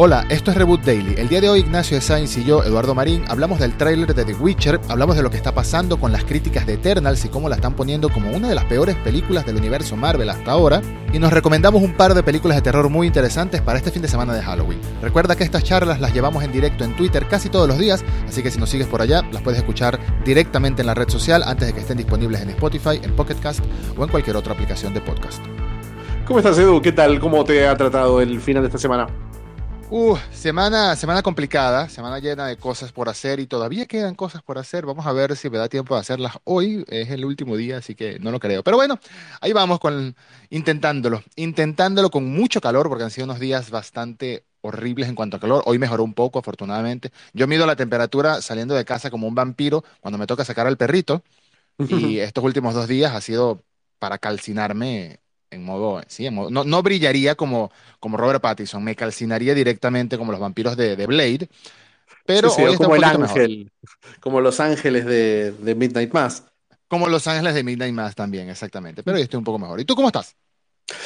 Hola, esto es Reboot Daily. El día de hoy Ignacio Sainz y yo, Eduardo Marín, hablamos del tráiler de The Witcher, hablamos de lo que está pasando con las críticas de Eternals y cómo la están poniendo como una de las peores películas del universo Marvel hasta ahora, y nos recomendamos un par de películas de terror muy interesantes para este fin de semana de Halloween. Recuerda que estas charlas las llevamos en directo en Twitter casi todos los días, así que si nos sigues por allá, las puedes escuchar directamente en la red social antes de que estén disponibles en Spotify, en Pocket Cast o en cualquier otra aplicación de podcast. ¿Cómo estás, Edu? ¿Qué tal? ¿Cómo te ha tratado el final de esta semana? Uh, semana, semana complicada, semana llena de cosas por hacer y todavía quedan cosas por hacer. Vamos a ver si me da tiempo de hacerlas hoy. Es el último día, así que no lo creo. Pero bueno, ahí vamos con intentándolo, intentándolo con mucho calor porque han sido unos días bastante horribles en cuanto a calor. Hoy mejoró un poco, afortunadamente. Yo mido la temperatura saliendo de casa como un vampiro cuando me toca sacar al perrito y estos últimos dos días ha sido para calcinarme en modo, sí, no, no, brillaría como, como Robert Pattinson, me calcinaría directamente como los vampiros de, de Blade, pero sí, como el ángel, como los ángeles de, de, Midnight Mass. Como los ángeles de Midnight Mass también, exactamente, pero yo estoy un poco mejor. ¿Y tú cómo estás?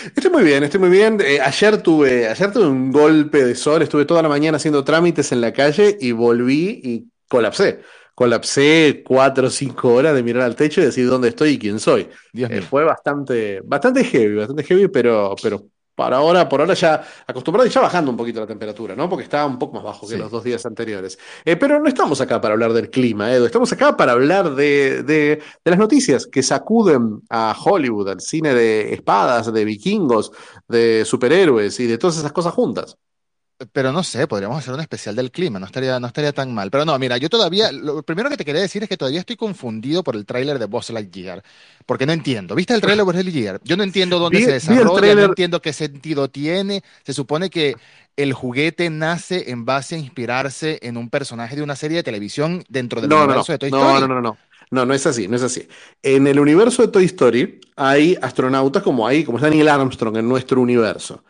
Estoy muy bien, estoy muy bien. Eh, ayer, tuve, ayer tuve un golpe de sol, estuve toda la mañana haciendo trámites en la calle y volví y colapsé colapsé cuatro o cinco horas de mirar al techo y decir dónde estoy y quién soy. Eh, fue bastante, bastante heavy, bastante heavy, pero, pero para ahora, por ahora ya acostumbrado y ya bajando un poquito la temperatura, ¿no? Porque estaba un poco más bajo que los dos días anteriores. Eh, pero no estamos acá para hablar del clima, Edu. Estamos acá para hablar de, de, de, las noticias que sacuden a Hollywood, al cine de espadas, de vikingos, de superhéroes y de todas esas cosas juntas. Pero no sé, podríamos hacer un especial del clima, no estaría, no estaría tan mal. Pero no, mira, yo todavía, lo primero que te quería decir es que todavía estoy confundido por el tráiler de Buzz Lightyear, porque no entiendo. ¿Viste el tráiler de Buzz Lightyear? Yo no entiendo dónde se desarrolla, no entiendo qué sentido tiene. Se supone que el juguete nace en base a inspirarse en un personaje de una serie de televisión dentro del no, universo de Toy Story. No, no, no, no. No, no es así, no es así. En el universo de Toy Story hay astronautas como hay, como es Daniel Armstrong en nuestro universo.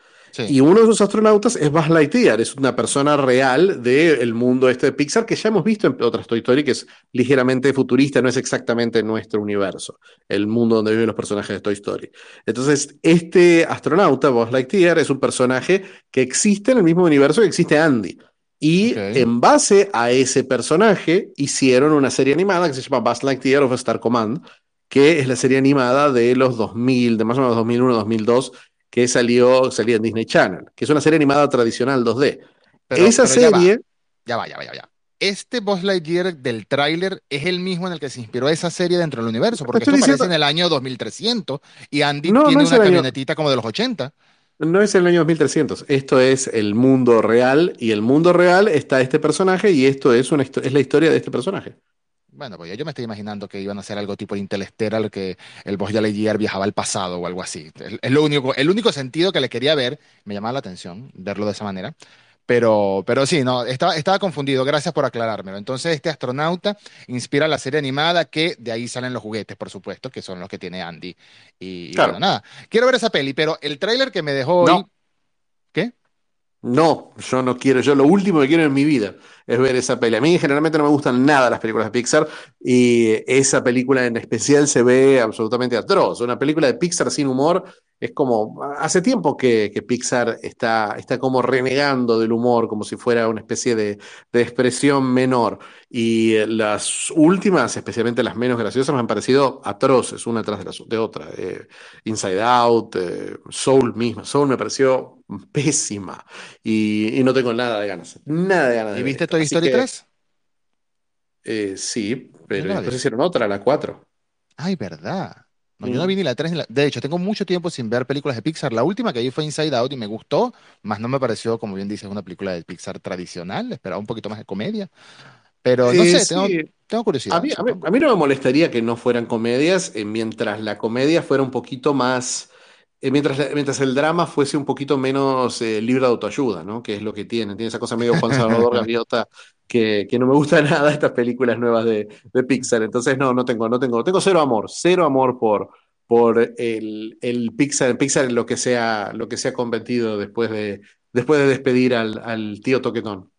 Y uno de esos astronautas es Buzz Lightyear, es una persona real del mundo este de Pixar que ya hemos visto en otras Toy Story, que es ligeramente futurista, no es exactamente nuestro universo, el mundo donde viven los personajes de Toy Story. Entonces, este astronauta, Buzz Lightyear, es un personaje que existe en el mismo universo que existe Andy. Y en base a ese personaje hicieron una serie animada que se llama Buzz Lightyear of Star Command, que es la serie animada de los 2000, de más o menos 2001, 2002, que salió, salía en Disney Channel, que es una serie animada tradicional 2D. Esa serie... Ya va, ya va, ya va, ya Este Buzz Lightyear del tráiler es el mismo en el que se inspiró esa serie dentro del universo, porque esto aparece en el año 2300 y Andy tiene una camionetita como de los 80. No es el año 2300, esto es el mundo real y el mundo real está este personaje y esto es, una, es la historia de este personaje. Bueno, pues yo me estoy imaginando que iban a hacer algo tipo Interstellar, que el Buzz Lightyear viajaba al pasado o algo así. Es lo único, el único sentido que le quería ver, me llamaba la atención verlo de esa manera. Pero, pero sí, no, estaba, estaba confundido, gracias por aclarármelo. Entonces, este astronauta inspira la serie animada, que de ahí salen los juguetes, por supuesto, que son los que tiene Andy. Y, bueno, nada, quiero ver esa peli, pero el tráiler que me dejó hoy... ¿Qué? No, yo no quiero, yo lo último que quiero en mi vida es ver esa peli. A mí generalmente no me gustan nada las películas de Pixar y esa película en especial se ve absolutamente atroz. Una película de Pixar sin humor es como, hace tiempo que, Pixar está, está como renegando del humor, como si fuera una especie de, expresión menor. Y las últimas, especialmente las menos graciosas, me han parecido atroces, una tras de, la, de otra. Eh, Inside Out, eh, Soul misma. Soul me pareció pésima y, no tengo nada de ganas. Nada de ganas. ¿Y viste Toy Story 3? Eh, sí, pero después hicieron otra, la 4. Ay, verdad. No, yo no vi ni la 3 ni la... De hecho, tengo mucho tiempo sin ver películas de Pixar. La última que vi fue Inside Out y me gustó, más no me pareció, como bien dices, una película de Pixar tradicional. Esperaba un poquito más de comedia. Pero no sé, tengo, curiosidad. A mí, a, mí, no me molestaría que no fueran comedias eh, mientras la comedia fuera un poquito más... Eh, mientras, mientras el drama fuese un poquito menos eh, libre de autoayuda, ¿no? Que es lo que tiene. Tiene esa cosa medio Juan Salvador Gaviota que, que, no me gusta nada estas películas nuevas de, de, Pixar. Entonces, no, no tengo, no tengo, tengo cero amor, cero amor por, por el, el Pixar, Pixar en lo que sea, lo que se ha convertido después de, después de despedir al, al tío Toquetón.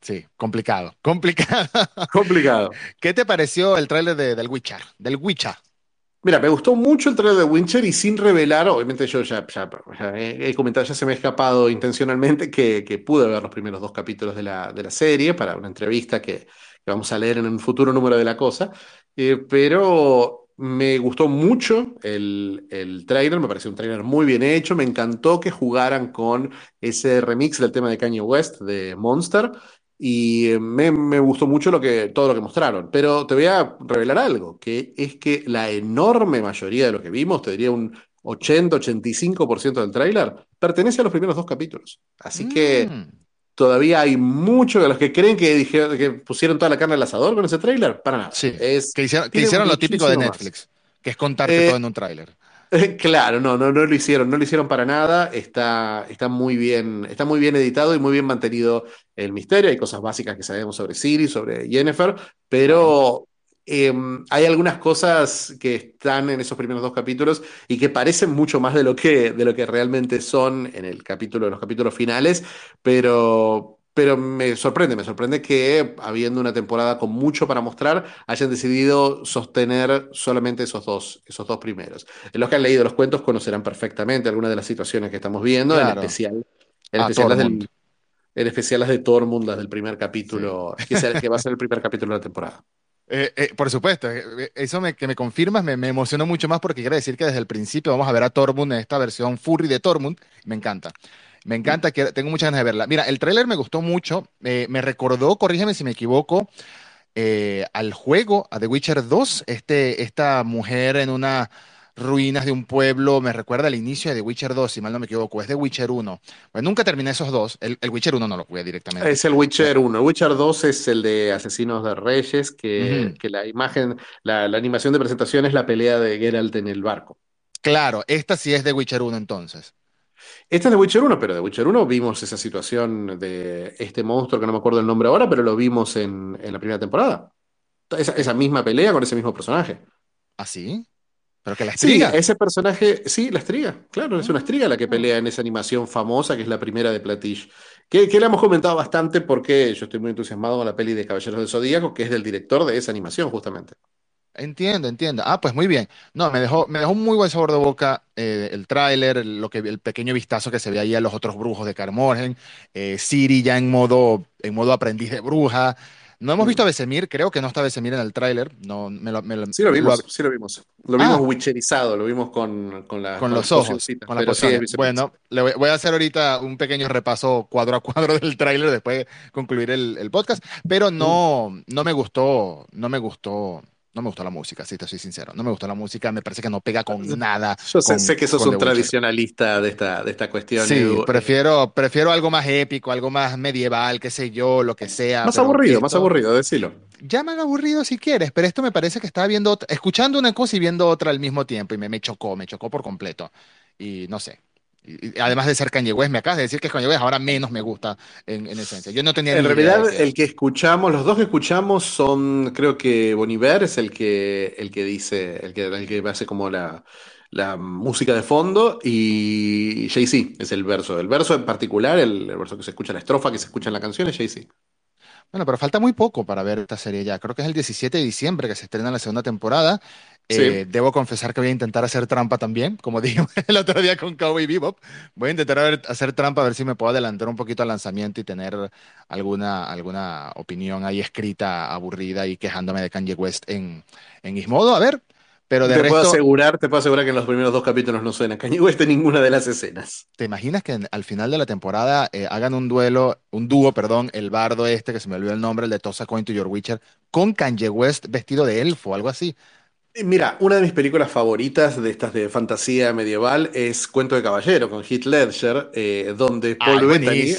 sí, complicado, complicado. Complicado. ¿Qué te pareció el tráiler de, del Witcher? Del Witcher. Mira, me gustó mucho el trailer de Wincher y sin revelar, obviamente yo ya, he, comentado, ya se me ha escapado intencionalmente que, pude ver los primeros dos capítulos de la, de la serie para una entrevista que, vamos a leer en un futuro número de la cosa, eh, pero me gustó mucho el, el trailer, me pareció un trailer muy bien hecho, me encantó que jugaran con ese remix del tema de Kanye West de Monster y me, gustó mucho lo que, todo lo que mostraron. Pero te voy a revelar algo, que es que la enorme mayoría de lo que vimos, te diría un 80-85% del tráiler, pertenece a los primeros dos capítulos. Así que mm. todavía hay muchos de los que creen que, dijeron, que pusieron toda la carne al asador con ese tráiler. Para nada. Sí, es, que hicieron, lo típico de Netflix, que es contarte eh, todo en un tráiler. Claro, no, no, no lo hicieron, no lo hicieron para nada. Está, está, muy bien, está muy bien editado y muy bien mantenido el misterio. Hay cosas básicas que sabemos sobre Siri, sobre Jennifer, pero em, hay algunas cosas que están en esos primeros dos capítulos y que parecen mucho más de lo que, de lo que realmente son en el capítulo, en los capítulos finales, pero, pero me sorprende, me sorprende que habiendo una temporada con mucho para mostrar, hayan decidido sostener solamente esos dos, esos dos primeros. Los que han leído los cuentos conocerán perfectamente algunas de las situaciones que estamos viendo, en especial, en especial las del, en especial las de Tormund, las del primer capítulo, que, que, va a ser el primer capítulo de la temporada. Eh, eh, por supuesto, eh, eso que me confirmas me, me, emocionó mucho más porque quiere decir que desde el principio vamos a ver a Tormund en esta versión furry de Tormund. Me encanta. Me encanta, que tengo muchas ganas de verla. Mira, el tráiler me gustó mucho, me recordó, corrígeme si me equivoco, eh, al juego, a The Witcher 2, este, esta mujer en unas ruinas de un pueblo, me recuerda al inicio de The Witcher 2, si mal no me equivoco, es The Witcher 1. Pues nunca terminé esos dos, el, Witcher 1 no lo jugué directamente. Es el Witcher 1, el Witcher 2 es el de Asesinos de Reyes, que, que la imagen, la, la animación de presentación es la pelea de Geralt en el barco. Claro, esta sí es The Witcher 1 entonces. Esta es de Witcher 1, pero de Witcher 1 vimos esa situación de este monstruo que no me acuerdo el nombre ahora, pero lo vimos en, la primera temporada. Esa, misma pelea con ese mismo personaje. ¿Ah, sí? ¿Pero que la estriga? Sí, ese personaje, sí, la estriga, claro, es una estriga la que pelea en esa animación famosa que es la primera de Platish. Que, que le hemos comentado bastante porque yo estoy muy entusiasmado con la peli de Caballeros del Zodíaco, que es del director de esa animación, justamente. Entiendo, entiendo. Ah, pues muy bien. No, me dejó, me dejó un muy buen sabor de boca eh, el tráiler, lo que, el pequeño vistazo que se ve ahí a los otros brujos de Carmorgen, eh, Siri ya en modo, en modo aprendiz de bruja. No hemos visto a Besemir, creo que no está Besemir en el tráiler. No, me lo, sí lo vimos, sí lo vimos. Lo vimos ah. witcherizado, lo vimos con, con, con los ojos, con la Bueno, le voy, a hacer ahorita un pequeño repaso cuadro a cuadro del tráiler después de concluir el, el, podcast, pero no, no me gustó, no me gustó no me gustó la música, si te soy sincero. No me gustó la música, me parece que no pega con nada. Yo sé, que sos un tradicionalista de esta, de esta cuestión. Sí, prefiero, prefiero algo más épico, algo más medieval, qué sé yo, lo que sea. Más aburrido, más aburrido, decilo. Llaman aburrido si quieres, pero esto me parece que estaba viendo, escuchando una cosa y viendo otra al mismo tiempo y me, me chocó, me chocó por completo. Y no sé, además de ser Kanye West, me acabas de decir que es Kanye West, ahora menos me gusta en, esencia. Yo no tenía En realidad, el que escuchamos, los dos que escuchamos son, creo que Boniver es el que, el que dice, el que, el que hace como la, la música de fondo y Jay-Z es el verso. El verso en particular, el, el, verso que se escucha, la estrofa que se escucha en la canción es Jay-Z. Bueno, pero falta muy poco para ver esta serie ya. Creo que es el 17 de diciembre que se estrena la segunda temporada. Eh, debo confesar que voy a intentar hacer trampa también, como dije el otro día con Cowboy Bebop. Voy a intentar hacer trampa a ver si me puedo adelantar un poquito al lanzamiento y tener alguna, alguna opinión ahí escrita aburrida y quejándome de Kanye West en, en Gizmodo. A ver, pero de te, puedo asegurar, te puedo asegurar que en los primeros dos capítulos no suena Kanye West en ninguna de las escenas. ¿Te imaginas que al final de la temporada eh, hagan un duelo, un dúo, perdón, el bardo este, que se me olvidó el nombre, el de Tosa Coin to Your Witcher, con Kanye West vestido de elfo, algo así? Mira, una de mis películas favoritas de estas de fantasía medieval es Cuento de Caballero con Heath Ledger, eh, donde ah, Paul Bettany,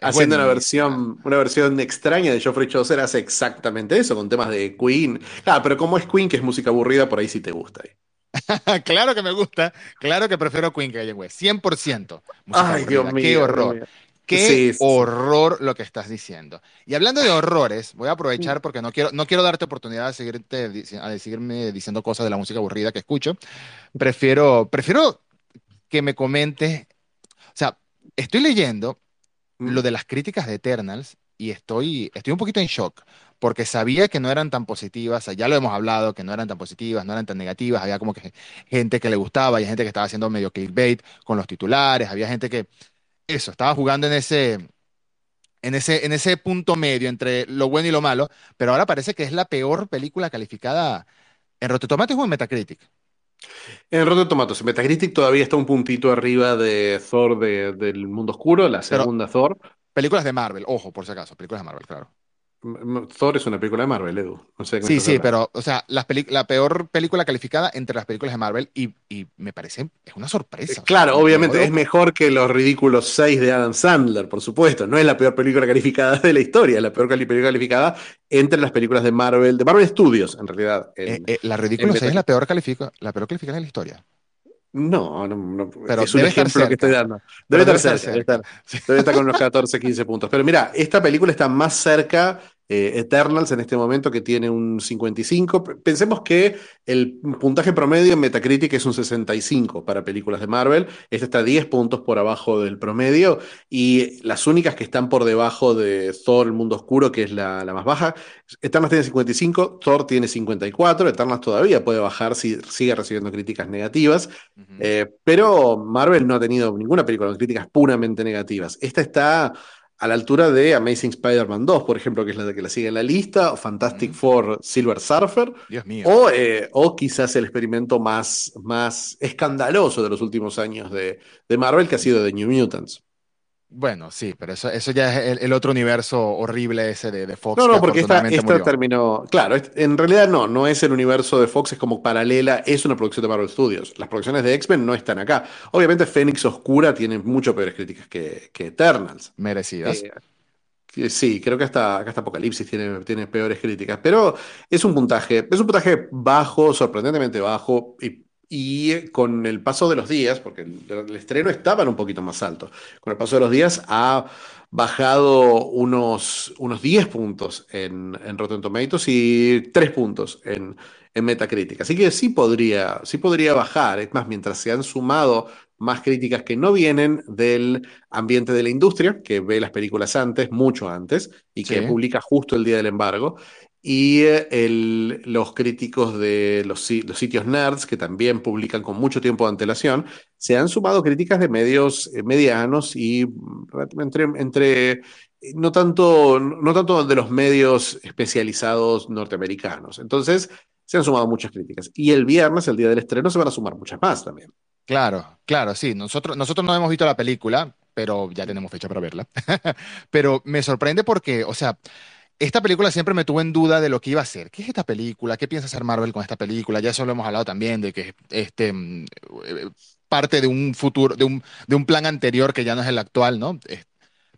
haciendo una versión, una versión extraña de Geoffrey Chaucer, hace exactamente eso, con temas de Queen. Claro, pero como es Queen, que es música aburrida, por ahí sí te gusta. claro que me gusta, claro que prefiero Queen que West, 100%. Ay, Dios mío. Qué horror. Qué horror lo que estás diciendo. Y hablando de horrores, voy a aprovechar porque no quiero, no quiero darte oportunidad de seguirte, a seguirme diciendo cosas de la música aburrida que escucho. Prefiero, prefiero que me comentes. O sea, estoy leyendo lo de las críticas de Eternals y estoy, estoy un poquito en shock, porque sabía que no eran tan positivas, ya lo hemos hablado, que no eran tan positivas, no eran tan negativas, había como que gente que le gustaba, y gente que estaba haciendo medio clickbait con los titulares, había gente que, eso, estaba jugando en ese, en ese, en ese punto medio entre lo bueno y lo malo, pero ahora parece que es la peor película calificada en Rotten Tomatoes o en Metacritic. En Rotten Tomatoes, Metacritic todavía está un puntito arriba de Thor del Mundo Oscuro, la segunda Thor. Películas de Marvel, ojo, por si acaso, películas de Marvel, claro. Thor es una película de Marvel, Edu. sí, sí, pero, o sea, la, la, peor película calificada entre las películas de Marvel y, y me parece, es una sorpresa. Claro, obviamente es mejor que los ridículos 6 de Adam Sandler, por supuesto. No es la peor película calificada de la historia, es la peor película calificada entre las películas de Marvel, de Marvel Studios, en realidad. Eh, eh, la ridículo 6 es la peor, califica, la peor calificada de la historia. No, no, no, pero es un ejemplo que estoy dando. Debe, estar, cerca, debe estar con unos 14, 15 puntos. Pero mira, esta película está más cerca eh, Eternals en este momento que tiene un 55. Pensemos que el puntaje promedio en Metacritic es un 65 para películas de Marvel. Este está 10 puntos por abajo del promedio y las únicas que están por debajo de Thor, el mundo oscuro, que es la, más baja. Eternals tiene 55, Thor tiene 54. Eternals todavía puede bajar si sigue recibiendo críticas negativas. Eh, pero Marvel no ha tenido ninguna película con críticas puramente negativas. Esta está a la altura de Amazing Spider-Man 2, por ejemplo, que es la que la sigue en la lista, o Fantastic Four Silver Surfer, Dios mío. O, eh, o, quizás el experimento más, más escandaloso de los últimos años de, de Marvel, que ha sido The New Mutants. Bueno, sí, pero eso, eso ya es el, otro universo horrible ese de, Fox. No, no, porque esta, terminó. Claro, en realidad no, no es el universo de Fox, es como paralela, es una producción de Marvel Studios. Las producciones de X-Men no están acá. Obviamente, Fénix Oscura tiene mucho peores críticas que, que Eternals. Merecidas. Eh, sí, creo que hasta, hasta Apocalipsis tiene, tiene peores críticas, pero es un puntaje, es un puntaje bajo, sorprendentemente bajo, y y con el paso de los días, porque el, estreno estaba un poquito más alto, con el paso de los días ha bajado unos, unos 10 puntos en, en Rotten Tomatoes y 3 puntos en, en Metacritic. Así que sí podría, sí podría bajar. Es más, mientras se han sumado más críticas que no vienen del ambiente de la industria, que ve las películas antes, mucho antes, y que publica justo el día del embargo, y eh, los críticos de los, sitios nerds, que también publican con mucho tiempo de antelación, se han sumado críticas de medios eh, medianos y mm, entre, entre eh, no, tanto, no tanto de los medios especializados norteamericanos. Entonces, se han sumado muchas críticas. Y el viernes, el día del estreno, se van a sumar muchas más también. Claro, claro, sí. Nosotros, nosotros no hemos visto la película, pero ya tenemos fecha para verla. pero me sorprende porque, o sea, esta película siempre me tuvo en duda de lo que iba a ser. ¿Qué es esta película? ¿Qué piensa hacer Marvel con esta película? Ya eso lo hemos hablado también, de que este mm, eh, parte de un futuro, de un, de un plan anterior que ya no es el actual, ¿no?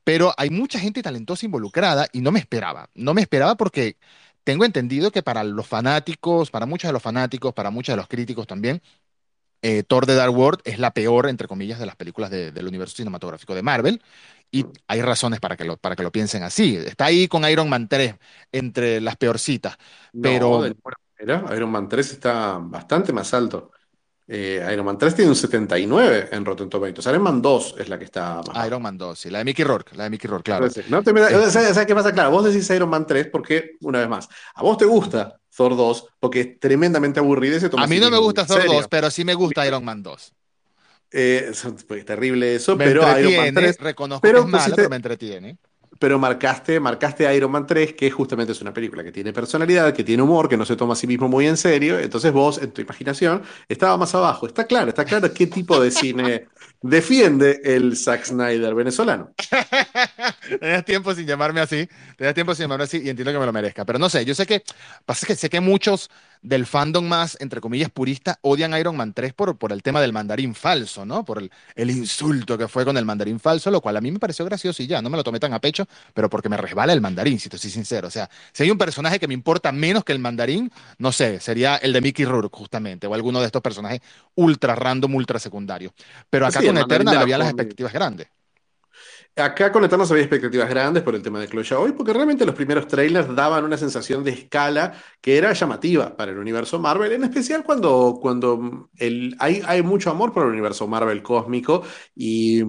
Pero hay mucha gente talentosa involucrada y no me esperaba. No me esperaba porque tengo entendido que para los fanáticos, para muchos de los fanáticos, para muchos de los críticos también, eh, Thor de Dark World es la peor, entre comillas, de las películas del universo cinematográfico de Marvel. Y hay razones para que lo, para que lo piensen así. Está ahí con Iron Man 3 entre las peorcitas. Pero. Iron Man 3 está bastante más alto. Eh, Iron Man 3 tiene un 79 en Rotten Tomatoes. Iron Man 2 es la que está más Iron Man 2, sí. La de Mickey Rourke. La de Mickey Rourke, claro. ¿no? ¿Sabes qué pasa? Claro, vos decís Iron Man 3 porque, una vez más, a vos te gusta Thor 2 porque es tremendamente aburrido ese A mí no me gusta Thor 2, pero sí me gusta Iron Man 2. Eh, es terrible eso, pero Iron Man 3. Reconozco pero, que es pero me entretiene. Pero marcaste, marcaste Iron Man 3, que justamente es una película que tiene personalidad, que tiene humor, que no se toma a sí mismo muy en serio. Entonces vos, en tu imaginación, estaba más abajo. Está claro, está claro qué tipo de cine defiende el Zack Snyder venezolano. Tenías tiempo sin llamarme así, tenías tiempo sin llamarme así y entiendo que me lo merezca. Pero no sé, yo sé que, pasa que sé que muchos del fandom más, entre comillas, purista, odian Iron Man 3 por, por el tema del mandarín falso, ¿no? Por el, el, insulto que fue con el mandarín falso, lo cual a mí me pareció gracioso y ya, no me lo tomé tan a pecho, pero porque me resbala el mandarín, si te soy sincero. O sea, si hay un personaje que me importa menos que el mandarín, no sé, sería el de Mickey Rourke, justamente, o alguno de estos personajes ultra random, ultra secundarios. Pero acá con Eternal había las expectativas grandes. Acá con Eternals había expectativas grandes por el tema de Chloe hoy, porque realmente los primeros trailers daban una sensación de escala que era llamativa para el universo Marvel, en especial cuando, cuando el, hay, hay mucho amor por el universo Marvel cósmico y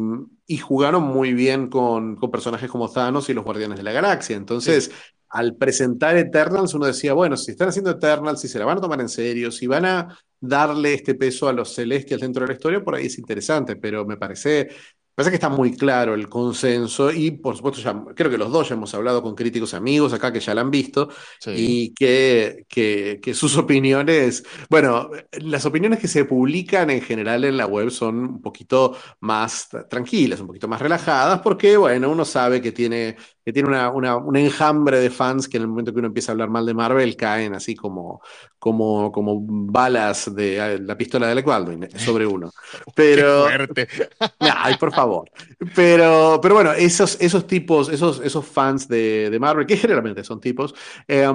y jugaron muy bien con, con, personajes como Thanos y los Guardianes de la Galaxia. Entonces, al presentar Eternals, uno decía, bueno, si están haciendo Eternals, si se la van a tomar en serio, si van a darle este peso a los Celestials dentro de la historia, por ahí es interesante, pero me parece parece que está muy claro el consenso y por supuesto ya, creo que los dos ya hemos hablado con críticos amigos acá que ya la han visto y que, que, que, sus opiniones, bueno, las opiniones que se publican en general en la web son un poquito más tranquilas, un poquito más relajadas porque, bueno, uno sabe que tiene que tiene una, una, un enjambre de fans que en el momento que uno empieza a hablar mal de Marvel caen así como, como, como balas de ah, la pistola de Alec Baldwin sobre uno. Pero, Qué ay, por favor. Pero, pero bueno, esos, esos tipos, esos, esos fans de, de Marvel, que generalmente son tipos, eh,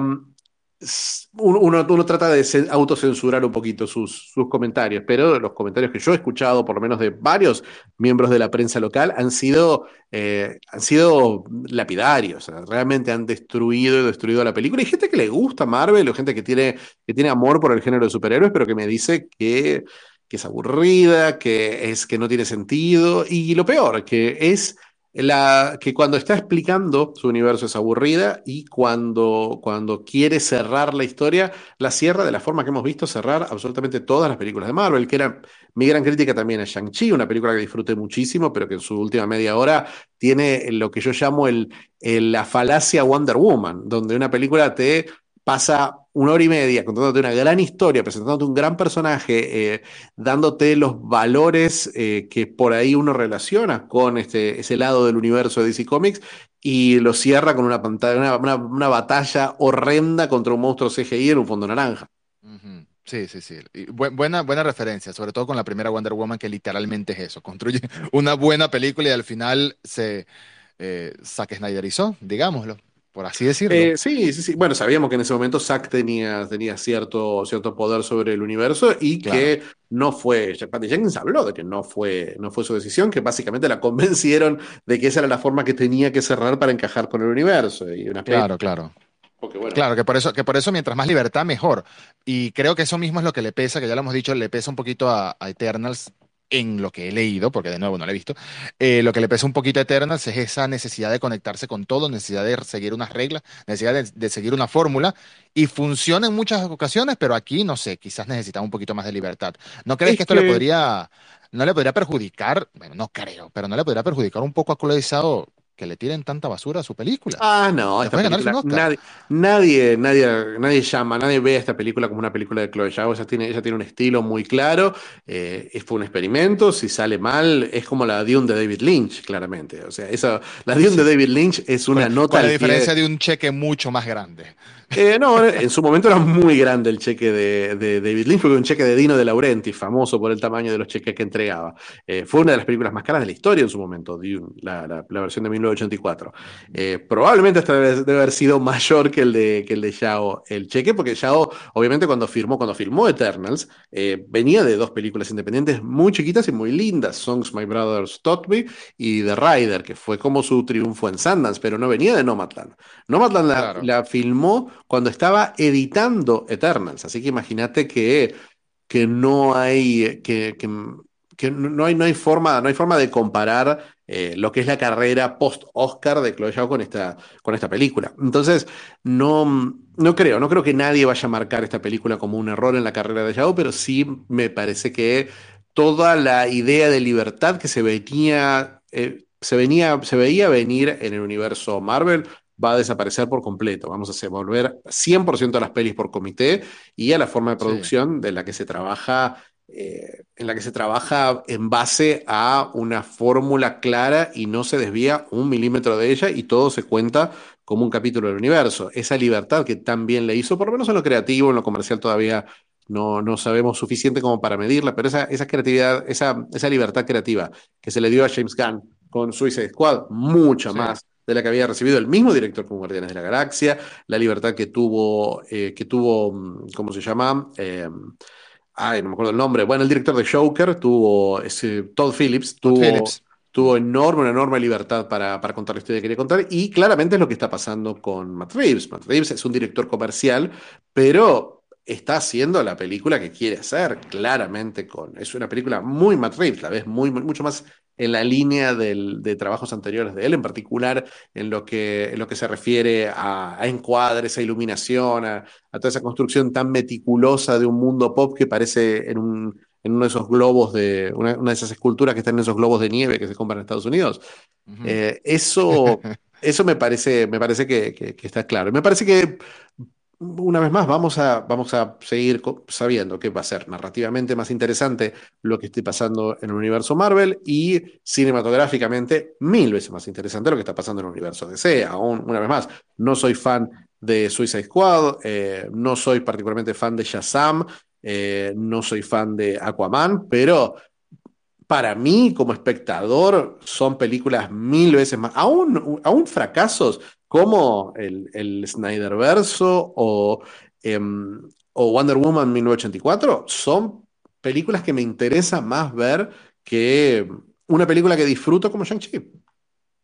uno, trata de autocensurar un poquito sus, sus, comentarios, pero los comentarios que yo he escuchado, por lo menos de varios miembros de la prensa local, han sido, eh, han sido lapidarios. realmente han destruido y destruido la película. Hay gente que le gusta Marvel, o gente que tiene, que tiene amor por el género de superhéroes, pero que me dice que, que es aburrida, que, es, que no tiene sentido. Y lo peor, que es la, que cuando está explicando su universo es aburrida y cuando, cuando quiere cerrar la historia, la cierra de la forma que hemos visto cerrar absolutamente todas las películas de Marvel, que era mi gran crítica también a Shang-Chi, una película que disfruté muchísimo, pero que en su última media hora tiene lo que yo llamo el, la falacia Wonder Woman, donde una película te pasa una hora y media contándote una gran historia, presentándote un gran personaje, eh, dándote los valores eh, que por ahí uno relaciona con este, ese lado del universo de DC Comics y lo cierra con una, pantalla, una, batalla horrenda contra un monstruo CGI en un fondo naranja. Sí, sí, sí. buena, buena referencia, sobre todo con la primera Wonder Woman, que literalmente es eso. Construye una buena película y al final se eh, Zack Snyderizó, digámoslo por así decirlo. Eh, sí, sí, sí. Bueno, sabíamos que en ese momento Zack tenía, tenía cierto, cierto poder sobre el universo y que no fue. Patty Jenkins habló de que no fue, no fue su decisión, que básicamente la convencieron de que esa era la forma que tenía que cerrar para encajar con el universo. Y una claro, claro. Claro, que por, eso, que por eso mientras más libertad, mejor. Y creo que eso mismo es lo que le pesa, que ya lo hemos dicho, le pesa un poquito a Eternals en lo que he leído, porque de nuevo no lo he visto, eh, lo que le pesa un poquito a Eternals es esa necesidad de conectarse con todo, necesidad de seguir unas reglas, necesidad de, seguir una fórmula, y funciona en muchas ocasiones, pero aquí, no sé, quizás necesita un poquito más de libertad. ¿No crees que esto le podría, no le podría perjudicar, bueno, no creo, pero no le podría perjudicar un poco a que le tiren tanta basura a su película. Ah, no, nadie, nadie, nadie, nadie llama, nadie ve a esta película como una película de Chloe Zhao. Ella tiene, ella tiene un estilo muy claro. Eh, fue un experimento. Si sale mal, es como la Dune de David Lynch, claramente. O sea, esa, la Dune de David Lynch es una nota. Con la diferencia de un cheque mucho más grande. Eh, no, en su momento era muy grande el cheque de, David Lynch, fue un cheque de Dino de Laurenti, famoso por el tamaño de los cheques que entregaba. Eh, fue una de las películas más caras de la historia en su momento, la, la, versión de 1984. Eh, probablemente hasta debe, haber sido mayor que el de, que el de Yao, el cheque, porque Yao, obviamente, cuando firmó, cuando firmó Eternals, venía de dos películas independientes muy chiquitas y muy lindas: Songs My Brothers Taught Me y The Rider, que fue como su triunfo en Sundance, pero no venía de Nomadland. Nomadland la filmó cuando estaba editando Eternals. Así que imagínate que, que no hay. Que, que, no hay, no hay forma, no hay forma de comparar eh, lo que es la carrera post-Oscar de Chloe Zhao con esta, con esta película. Entonces, no, no creo, no creo que nadie vaya a marcar esta película como un error en la carrera de Zhao, pero sí me parece que toda la idea de libertad que se venía, eh, se venía, se veía venir en el universo Marvel va a desaparecer por completo. Vamos a volver 100% a las pelis por comité y a la forma de producción de la que se trabaja, eh, en la que se trabaja en base a una fórmula clara y no se desvía un milímetro de ella y todo se cuenta como un capítulo del universo. Esa libertad que tan bien le hizo, por lo menos en lo creativo, en lo comercial todavía no, no sabemos suficiente como para medirla, pero esa, esa creatividad, esa, esa libertad creativa que se le dio a James Gunn con Suicide Squad, mucho más de la que había recibido el mismo director con Guardianes de la Galaxia, la libertad que tuvo, eh, que tuvo, mm, ¿cómo se llama? Eh, ay, no me acuerdo el nombre. Bueno, el director de Joker tuvo, ese, Todd Phillips, tuvo, tuvo enorme, una enorme libertad para, para, contar la historia que quería contar, y claramente es lo que está pasando con Matt Reeves. Matt Reeves es un director comercial, pero está haciendo la película que quiere hacer, claramente con. Es una película muy Matt Reeves, la ves muy, mucho más en la línea de trabajos anteriores de él, en particular en lo que, en lo que se refiere a, encuadres, a iluminación, a, toda esa construcción tan meticulosa de un mundo pop que parece en, un, en uno de esos globos de, una, de esas esculturas que están en esos globos de nieve que se compran en Estados Unidos. Eh, eso, eso me parece, me parece que, que, está claro. Me parece que una vez más, vamos a, vamos a seguir sabiendo que va a ser narrativamente más interesante lo que esté pasando en el universo Marvel y cinematográficamente mil veces más interesante lo que está pasando en el universo DC. Aún, una vez más, no soy fan de Suicide Squad, eh, no soy particularmente fan de Shazam, eh, no soy fan de Aquaman, pero para mí, como espectador, son películas mil veces más, aún, aún fracasos como el, el Snyderverso o, em, o Wonder Woman 1984, son películas que me interesa más ver que una película que disfruto como Shang-Chi.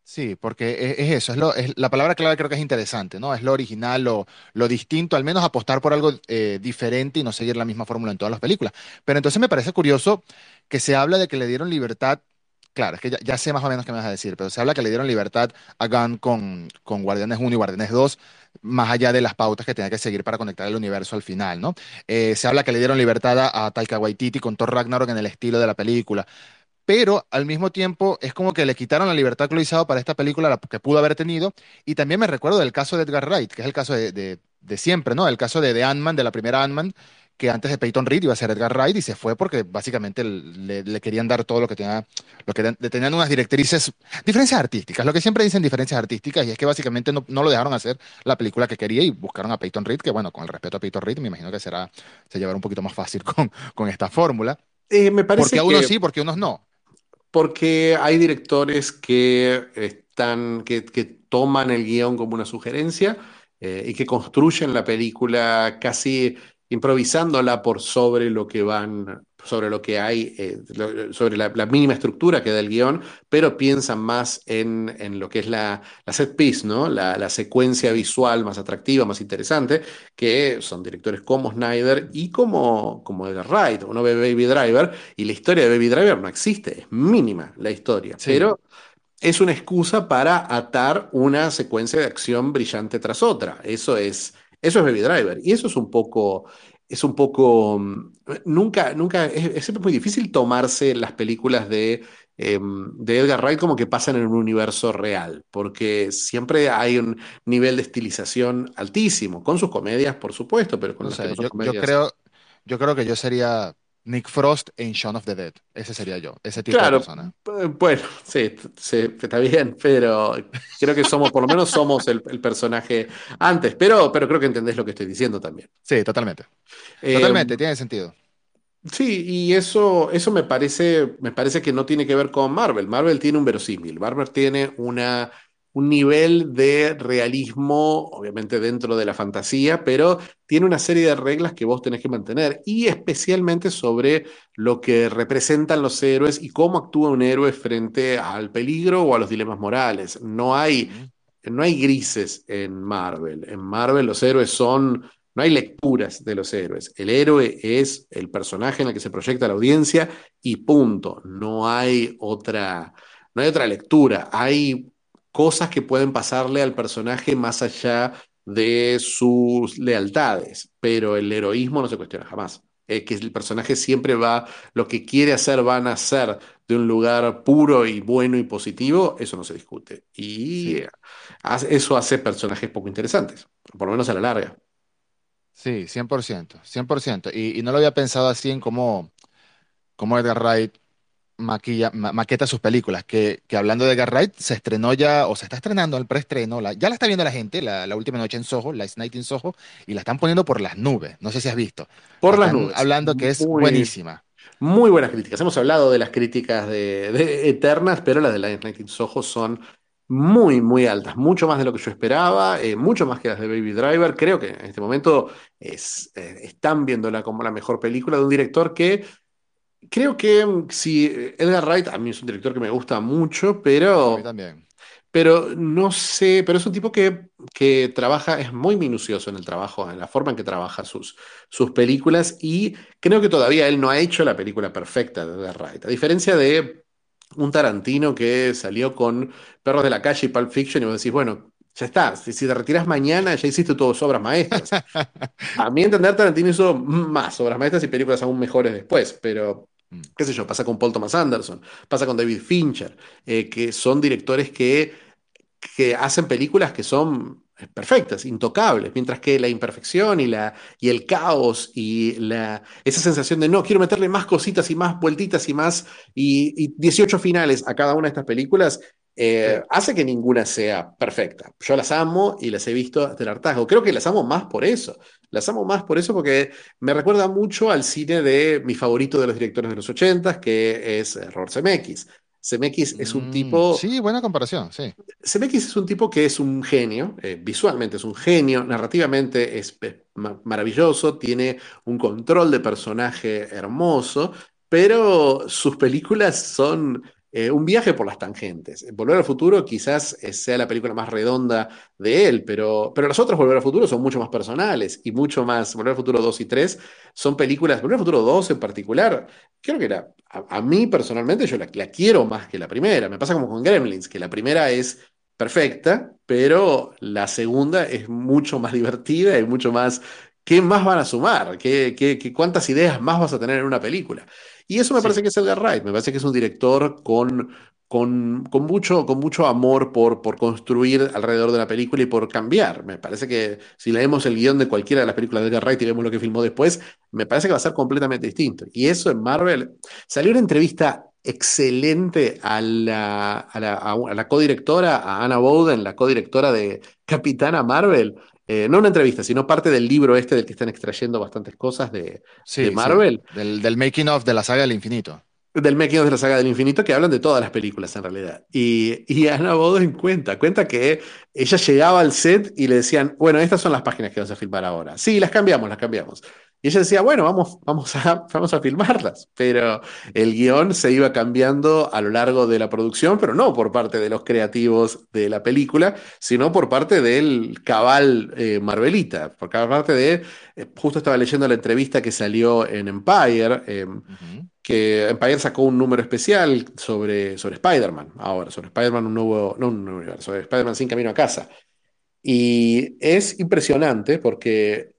Sí, porque es, eso, es, lo, es, la palabra clave creo que es interesante, ¿no? Es lo original, lo, lo distinto, al menos apostar por algo eh, diferente y no seguir la misma fórmula en todas las películas. Pero entonces me parece curioso que se habla de que le dieron libertad Claro, es que ya, sé más o menos qué me vas a decir, pero se habla que le dieron libertad a Gunn con, con Guardianes 1 y Guardianes 2, más allá de las pautas que tenía que seguir para conectar el universo al final, ¿no? Eh, se habla que le dieron libertad a, Taika Waititi con Thor Ragnarok en el estilo de la película, pero al mismo tiempo es como que le quitaron la libertad que para esta película la que pudo haber tenido, y también me recuerdo del caso de Edgar Wright, que es el caso de, de, siempre, ¿no? El caso de, de Ant-Man, de la primera Ant-Man, que antes de Peyton Reed iba a ser Edgar Wright y se fue porque básicamente le, querían dar todo lo que tenía, lo que le tenían unas directrices, diferencias artísticas, lo que siempre dicen diferencias artísticas y es que básicamente no, lo dejaron hacer la película que quería y buscaron a Peyton Reed, que bueno, con el respeto a Peyton Reed me imagino que será, se llevará un poquito más fácil con, con esta fórmula. Eh, me parece porque a unos sí, porque a unos no. Porque hay directores que están, que, toman el guion como una sugerencia eh, y que construyen la película casi improvisándola por sobre lo que van, sobre lo que hay, eh, sobre la, mínima estructura que da el guion, pero piensan más en, en lo que es la, la set piece, ¿no? La, la, secuencia visual más atractiva, más interesante, que son directores como Snyder y como, como Edgar Wright. Uno ve Baby Driver y la historia de Baby Driver no existe, es mínima la historia, pero es una excusa para atar una secuencia de acción brillante tras otra. Eso es eso es Baby Driver. Y eso es un poco, es un poco, mm, nunca, nunca, es, siempre muy difícil tomarse las películas de, em, de Edgar Wright como que pasan en un universo real, porque siempre hay un nivel de estilización altísimo, con sus comedias, por supuesto, pero con yo, creo, yo creo que yo sería Nick Frost en Shaun of the Dead. Ese sería yo, ese tipo de persona. Bueno, sí, está bien, pero creo que somos, por lo menos somos el, personaje antes, pero, pero creo que entendés lo que estoy diciendo también. Sí, totalmente. Eh, totalmente, tiene sentido. Sí, y eso, eso me parece, me parece que no tiene que ver con Marvel. Marvel tiene un verosímil. Marvel tiene una un nivel de realismo, obviamente dentro de la fantasía, pero tiene una serie de reglas que vos tenés que mantener, y especialmente sobre lo que representan los héroes y cómo actúa un héroe frente al peligro o a los dilemas morales. No hay, no hay grises en Marvel. En Marvel los héroes son... No hay lecturas de los héroes. El héroe es el personaje en el que se proyecta la audiencia y punto. No hay otra, no hay otra lectura. Hay cosas que pueden pasarle al personaje más allá de sus lealtades, pero el heroísmo no se cuestiona jamás. Eh, que el personaje siempre va, lo que quiere hacer van a hacer de un lugar puro y bueno y positivo, eso no se discute. Y eso hace personajes poco interesantes, por lo menos a la larga. Sí, 100%, 100%. Y, y no lo había pensado así en cómo, cómo Edgar Wright maquilla, maqueta sus películas, que, que, hablando de Wright se estrenó ya, o se está estrenando el preestreno, la, ya la está viendo la gente, la, la, última noche en Soho, Last Night in Soho, y la están poniendo por las nubes, no sé si has visto. Por las nubes. Hablando que es buenísima. Muy buenas críticas, hemos hablado de las críticas de, Eternas, pero las de Last Night in Soho son muy, muy altas, mucho más de lo que yo esperaba, eh, mucho más que las de Baby Driver. Creo que en este momento es, eh, están viéndola como la mejor película de un director que Creo que mm, sí, Edgar Wright a mí es un director que me gusta mucho, pero A mí también. Pero no sé, pero es un tipo que, que trabaja, es muy minucioso en el trabajo, en la forma en que trabaja sus, sus películas y creo que todavía él no ha hecho la película perfecta de The Right. A diferencia de un Tarantino que salió con Perros de la Calle y Pulp Fiction y vos decís, bueno, ya está, si, te retiras mañana ya hiciste todas obras maestras. A mí entender, Tarantino hizo más obras maestras y películas aún mejores después, pero. Qué sé yo, pasa con Paul Thomas Anderson, pasa con David Fincher, eh, que son directores que que hacen películas que son eh, perfectas, intocables, mientras que la imperfección y, la, y el caos y la, esa sensación de no, quiero meterle más cositas y más vueltitas y más, y, y 18 finales a cada una de estas películas, eh, Sí. hace que ninguna sea perfecta. Yo las amo y las he visto hasta el hartazgo. Creo que las amo más por eso. Las amo más por eso porque me recuerda mucho al cine de mi favorito de los directores de los 80, que es eh, Robert Zemeckis. Zemeckis es un Mm, tipo sí, buena comparación, sí. Zemeckis es un tipo que es un genio, eh, visualmente es un genio, narrativamente es, es ma- maravilloso, tiene un control de personaje hermoso, pero sus películas son eh, un viaje por las tangentes. Volver al futuro quizás eh, sea la película más redonda de él, pero, pero las otras Volver al futuro son mucho más personales y mucho más. Volver al futuro 2 y 3 son películas, Volver al futuro 2 en particular, creo que a mí personalmente yo la, la quiero más que la primera. Me pasa como con Gremlins, que la primera es perfecta, pero la segunda es mucho más divertida y mucho más... ¿Qué más van a sumar? ¿Qué, qué, qué- cuántas ideas más vas a tener en una película? Y eso me Sí. parece que es Edgar Wright, me parece que es un director con, con, con mucho, con mucho amor por, por construir alrededor de la película y por cambiar. Me parece que si leemos el guion de cualquiera de las películas de Edgar Wright y vemos lo que filmó después, me parece que va a ser completamente distinto. Y eso en Marvel, salió una entrevista excelente a la, a la, a la codirectora, a Anna Bowden, la codirectora de Capitana Marvel. Eh, no una entrevista, sino parte del libro este del que están extrayendo bastantes cosas de, de Sí, sí. Marvel, Del, del making of de la saga del infinito. del making of de la saga del infinito, que hablan de todas las películas en realidad. Y, y Anna Boden cuenta, cuenta que ella llegaba al set y le decían, bueno, estas son las páginas que vas a filmar ahora. Sí, las cambiamos, las cambiamos. Y ella decía, bueno, vamos, vamos a, vamos a filmarlas. Pero el guion se iba cambiando a lo largo de la producción, pero no por parte de los creativos de la película, sino por parte del cabal eh, Marvelita, por parte de, eh, justo estaba leyendo la entrevista que salió en Empire, eh, Ujú. que Empire sacó un número especial sobre, sobre Spider-Man, ahora, sobre Spider-Man, un nuevo, no un nuevo universo, sobre Spider-Man sin camino a casa. Y es impresionante porque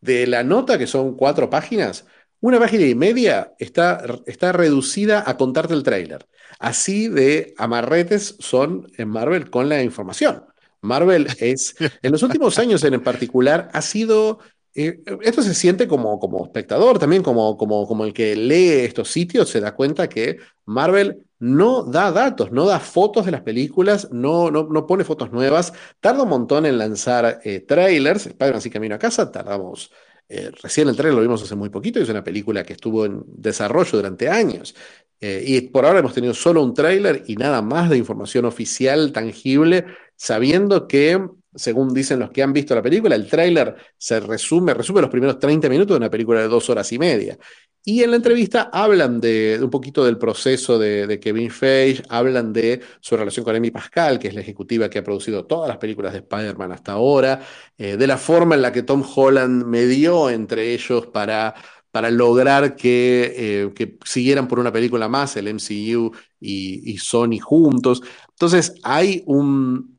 de la nota, que son cuatro páginas, una página y media está, está reducida a contarte el tráiler. Así de amarretes son en Marvel con la información. Marvel es, en los últimos años en particular, ha sido, eh, esto se siente como, como espectador también, como, como, como el que lee estos sitios, se da cuenta que Marvel no da datos, no da fotos de las películas, no, no, no pone fotos nuevas, tarda un montón en lanzar eh, trailers, Spider-Man sin camino a casa, tardamos eh, recién el trailer lo vimos hace muy poquito y es una película que estuvo en desarrollo durante años. Y por ahora hemos tenido solo un tráiler y nada más de información oficial tangible, sabiendo que, según dicen los que han visto la película, el tráiler se resume, resume los primeros 30 minutos de una película de dos horas y media. Y en la entrevista hablan de, un poquito del proceso de, de, Kevin Feige, hablan de su relación con Amy Pascal, que es la ejecutiva que ha producido todas las películas de Spider-Man hasta ahora, eh, de la forma en la que Tom Holland medió entre ellos para, para lograr que, eh, que, siguieran por una película más, el MCU y, y Sony juntos. Entonces hay un,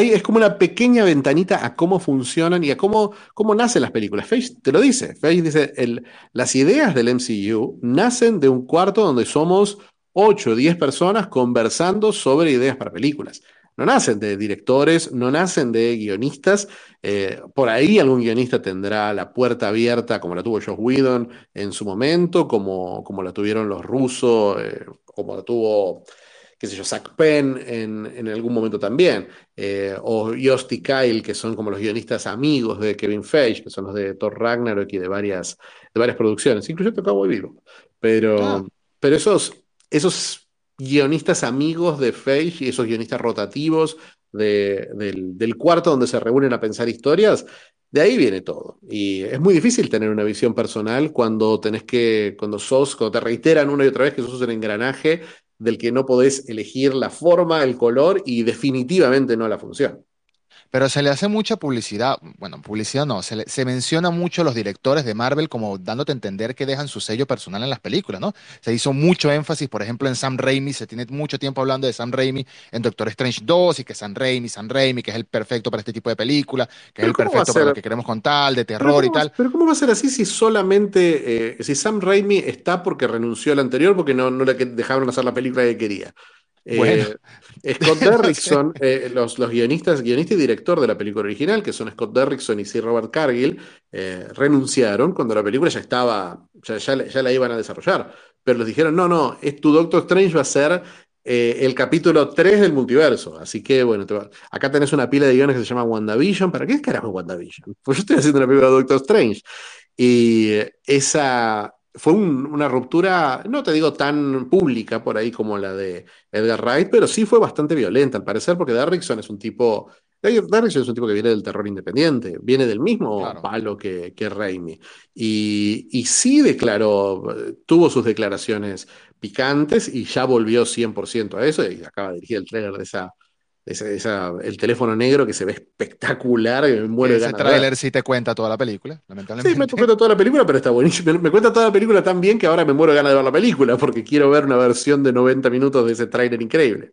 Es como una pequeña ventanita a cómo funcionan y a cómo, cómo nacen las películas. Feige te lo dice. Feige dice, las ideas del MCU nacen de un cuarto donde somos 8 o 10 personas conversando sobre ideas para películas. No nacen de directores, no nacen de guionistas. Eh, por ahí algún guionista tendrá la puerta abierta, como la tuvo Josh Whedon en su momento, como, como la tuvieron los rusos, eh, como la tuvo qué sé yo, Zach Penn en, en algún momento también, eh, o Jost y Kyle, que son como los guionistas amigos de Kevin Feige, que son los de Thor Ragnarok y de varias, de varias producciones, incluyendo Cowboy Vivo. Pero, Ah, pero esos, esos guionistas amigos de Feige y esos guionistas rotativos de, del, del, cuarto donde se reúnen a pensar historias, De ahí viene todo. Y es muy difícil tener una visión personal cuando tenés que, cuando sos, cuando te reiteran una y otra vez que sos un engranaje del que no podés elegir la forma, el color y definitivamente no la función. Pero se le hace mucha publicidad, bueno, publicidad no, se, se menciona mucho a los directores de Marvel como dándote a entender que dejan su sello personal en las películas, ¿no? Se hizo mucho énfasis, por ejemplo, en Sam Raimi, se tiene mucho tiempo hablando de Sam Raimi en Doctor Strange 2 y que Sam Raimi, Sam Raimi, que es el perfecto para este tipo de película, que es el perfecto para lo que queremos contar, de terror y tal. Pero ¿cómo va a ser así si solamente, eh, si Sam Raimi está porque renunció al anterior porque no, no le dejaron hacer la película que quería? Bueno. Eh, Scott Derrickson, eh, los, los, guionistas, guionista y director de la película original, que son Scott Derrickson y Sir Robert Cargill, eh, renunciaron cuando la película ya estaba, ya, ya, la iban a desarrollar. Pero les dijeron, no, no, es, tu Doctor Strange va a ser el capítulo 3 del multiverso. Así que, bueno, acá tenés una pila de guiones que se llama WandaVision. ¿Para qué carajo WandaVision? Pues yo estoy haciendo una película de Doctor Strange. Y esa, fue una ruptura, no te digo tan pública por ahí como la de Edgar Wright, pero sí fue bastante violenta al parecer, porque Derrickson es un tipo, Derrickson es un tipo que viene del terror independiente, viene del mismo palo que, que Raimi. Y, y sí declaró, tuvo sus declaraciones picantes y ya volvió 100% a eso y acaba de dirigir el trailer de esa el teléfono negro que se ve espectacular, y me muero Ese tráiler sí te cuenta toda la película, lamentablemente. Sí, me cuenta toda la película, pero está buenísimo. Me, cuenta toda la película tan bien que ahora me muero de ganas de ver la película, porque quiero ver una versión de 90 minutos de ese tráiler increíble.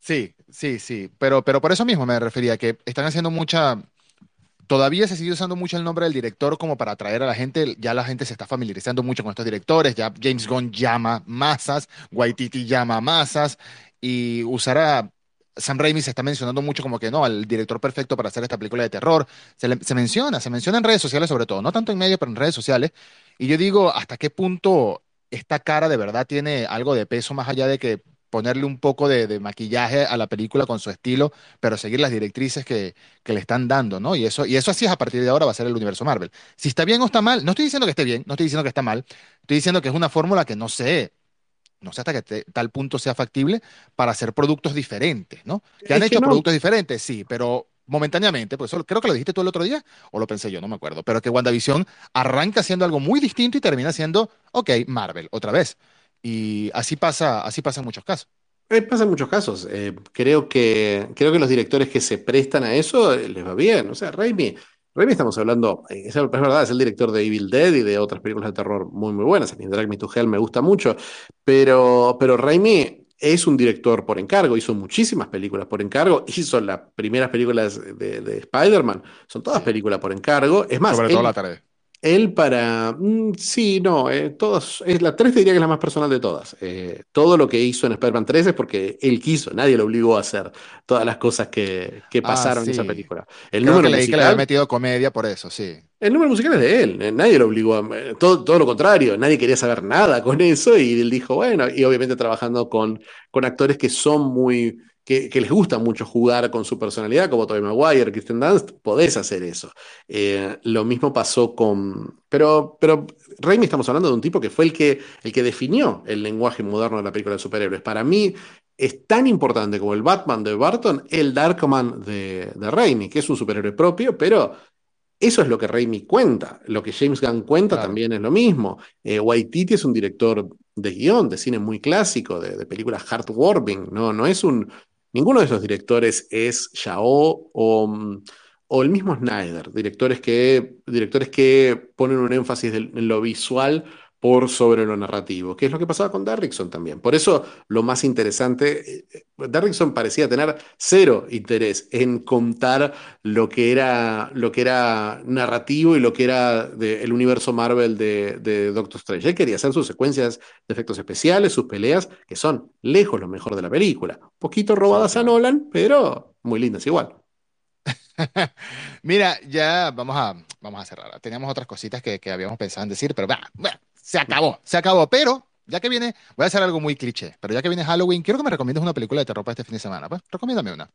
Sí, sí, sí, pero, pero por eso mismo me refería, que están haciendo mucha... Todavía se sigue usando mucho el nombre del director como para atraer a la gente, ya la gente se está familiarizando mucho con estos directores, ya James Gunn llama masas, Waititi llama masas, y usará Sam Raimi se está mencionando mucho como que no, el director perfecto para hacer esta película de terror. Se, menciona, se menciona en redes sociales sobre todo, no tanto en medio, pero en redes sociales. Y yo digo, ¿hasta qué punto esta cara de verdad tiene algo de peso más allá de que ponerle un poco de, maquillaje a la película con su estilo, pero seguir las directrices que, que, le están dando, ¿no? Y eso, y eso así es a partir de ahora va a ser el universo Marvel. Si está bien o está mal, no estoy diciendo que esté bien, no estoy diciendo que está mal, estoy diciendo que es una fórmula que no sé, no sé hasta que tal punto sea factible para hacer productos diferentes, ¿no? Que han hecho productos diferentes, sí, pero momentáneamente, pues creo que lo dijiste tú el otro día, o lo pensé yo, no me acuerdo, pero que WandaVision arranca siendo algo muy distinto y termina siendo, ok, Marvel, otra vez. Y así pasa, así pasa en muchos casos. Eh, pasa en muchos casos. Eh, creo, que, creo que los directores que se prestan a eso eh, les va bien. O sea, Raimi Raimi estamos hablando, es, verdad, es el director de Evil Dead y de otras películas de terror muy, muy buenas. A mí Drag Me to Hell me gusta mucho, pero, pero Raimi es un director por encargo, hizo muchísimas películas por encargo, hizo las primeras películas de, Spider-Man, son todas películas por encargo. Es más, Sobre todo la tarde. Él para... Mm, sí, no, eh, todos, es la 3 diría que es la más personal de todas. Eh, todo lo que hizo en Spider-Man 3 es porque él quiso, nadie lo obligó a hacer todas las cosas que, que ah, pasaron en esa película. El número que que le había metido comedia por eso, sí. El número musical es de él, eh, nadie lo obligó a... Todo, todo lo contrario, nadie quería saber nada con eso y él dijo, bueno, y obviamente trabajando con, con actores que son muy que, les gusta mucho jugar con su personalidad, como Tobey Maguire, Kristen Dunst, podés hacer eso. Eh, lo mismo pasó con... Pero, pero Raimi estamos hablando de un tipo que fue el que, el que definió el lenguaje moderno de la película de superhéroes. Para mí es tan importante como el Batman de Barton, el Darkman de, de Raimi, que es un superhéroe propio, pero eso es lo que Raimi cuenta. Lo que James Gunn cuenta también es lo mismo. Eh, Waititi es un director de guion, de cine muy clásico, de, de películas heartwarming, ¿no? no es un Ninguno de esos directores es Yao o, o el mismo Snyder, directores que, directores que ponen un énfasis en lo visual por sobre lo narrativo, que es lo que pasaba con Derrickson también. Por eso lo más interesante, eh, Derrickson parecía tener cero interés en contar lo que era, lo que era narrativo y lo que era el universo Marvel de, Doctor Strange. Él quería hacer sus secuencias de efectos especiales, sus peleas, que son lejos lo mejor de la película. Un poquito robadas a Nolan, pero muy lindas igual. Mira, ya vamos a, vamos a cerrar. Teníamos otras cositas que, habíamos pensado en decir, pero va, se acabó, se acabó. Pero ya que viene, voy a hacer algo muy cliché, pero ya que viene Halloween, quiero que me recomiendes una película de terror para este fin de semana. Pues, recomiéndame una.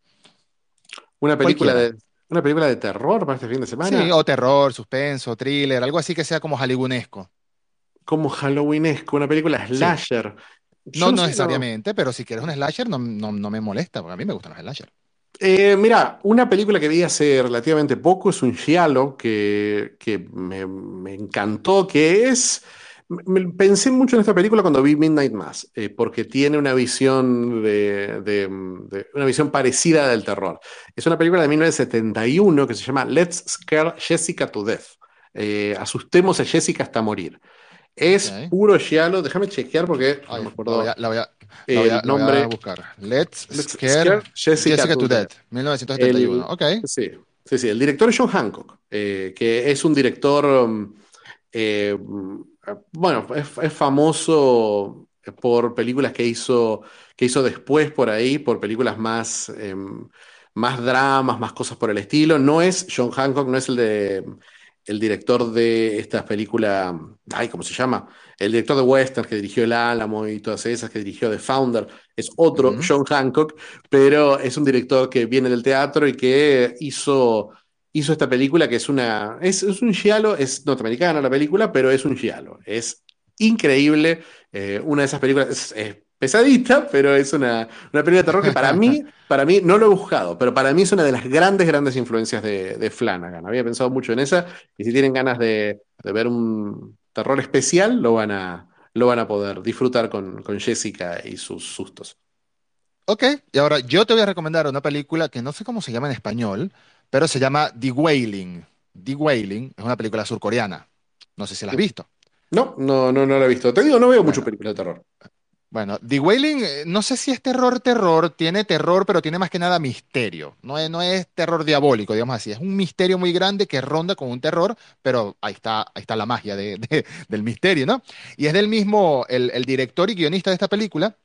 Una película de, una película de terror para este fin de semana. Sí, o terror, suspenso, thriller, algo así que sea como Halloweenesco. Como Halloweenesco, una película slasher. No, no necesariamente, pero si quieres un slasher no, no, me molesta, porque a mí me gustan los slasher. Eh, mira, una película que vi hace relativamente poco es un giallo que, me, encantó, que es... pensé mucho en esta película cuando vi Midnight Mass, eh, porque tiene una visión de, una visión parecida del terror. Es una película de 1971 que se llama Let's Scare Jessica to Death. Eh, asustemos a Jessica hasta morir. Es puro giallo. Déjame chequear porque no me acuerdo. La voy a, el nombre. buscar. Let's, Scare, Jessica, to, Death, 1971. ok. Sí, sí, sí. El director es John Hancock, eh, que es un director. Um, eh, bueno, es, famoso por películas que hizo, que hizo después por ahí, por películas más, em, más dramas, más cosas por el estilo. No es John Hancock, no es el de el director de esta película, ay, ¿cómo se llama? El director de Western que dirigió El Álamo y todas esas, que dirigió The Founder, es otro, John Hancock, pero es un director que viene del teatro y que hizo, hizo esta película que es una, es, un giallo, es norteamericana la película, pero es un giallo, es increíble, eh, una de esas películas, es, pesadita, pero es una, película de terror que para mí, para mí, no lo he buscado, pero para mí es una de las grandes, grandes influencias de, Flanagan. Había pensado mucho en esa, y si tienen ganas de, ver un terror especial, lo van a, lo van a poder disfrutar con, con Jessica y sus sustos. Ok, y ahora yo te voy a recomendar una película que no sé cómo se llama en español, pero se llama The Wailing. The Wailing es una película surcoreana. No sé si la has visto. No, no, no, no la he visto. Te digo, no veo mucho películas de terror. Bueno, The Wailing, eh, no sé si es terror, terror, tiene terror, pero tiene más que nada misterio. No es, no es terror diabólico, digamos así. Es un misterio muy grande que ronda con un terror, pero ahí está, ahí está la magia de, del misterio, ¿no? Y es del mismo, el, director y guionista de esta película,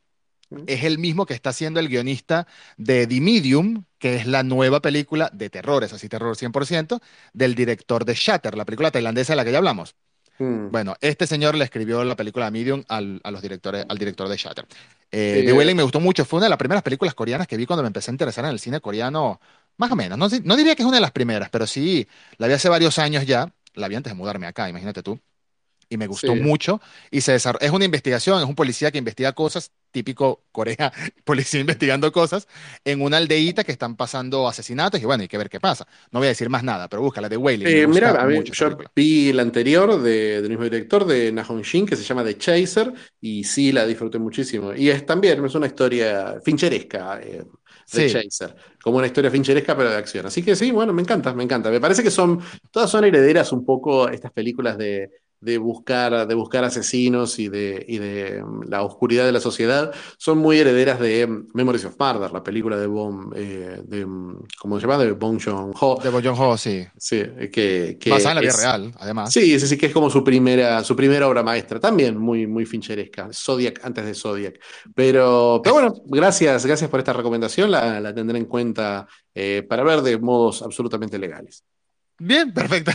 es el mismo que está siendo el guionista de The Medium, que es la nueva película de terror, es así, terror 100%, del director de Shatter, la película tailandesa de la que ya hablamos. Hmm. Bueno, este señor le escribió la película Medium al, a los directores, al director de Shatter. Eh, The Wailing me gustó mucho, fue una de las primeras películas coreanas que vi cuando me empecé a interesar en el cine coreano, más o menos. No, no diría que es una de las primeras, pero sí, la vi hace varios años ya, la vi antes de mudarme acá, imagínate tú y me gustó mucho. Y se es una investigación, es un policía que investiga cosas, típico Corea, policía investigando cosas, en una aldeíta que están pasando asesinatos y bueno, hay que ver qué pasa. No voy a decir más nada, pero búscala de Wailing. Eh, mira, a mí, yo vi la anterior de, del mismo director, de Nahon Shin, que se llama The Chaser, y sí la disfruté muchísimo. Y es también es una historia fincheresca. Eh, The Chaser, como una historia fincheresca pero de acción. Así que sí, bueno, me encanta, me encanta. Me parece que son, todas son herederas un poco estas películas de, de buscar, de buscar asesinos y de, y de mm, la oscuridad de la sociedad, son muy herederas de mm, Memories of Murder, la película de Bong, eh, de, mm, ¿cómo se llama? De Bong Joon-ho. De Bong Joon-ho, sí. Sí, que, que Basada en la vida real, además. Sí, es sí que es como su primera, su primera obra maestra, también muy, muy fincheresca, Zodiac antes de Zodiac. Pero, pero bueno, gracias, gracias por esta recomendación, la, la tendré en cuenta eh, para ver de modos absolutamente legales. Bien, perfecto.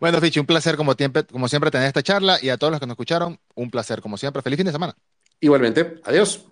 Bueno, Fichi, un placer como, como siempre tener esta charla y a todos los que nos escucharon, un placer como siempre. Feliz fin de semana. Igualmente, adiós.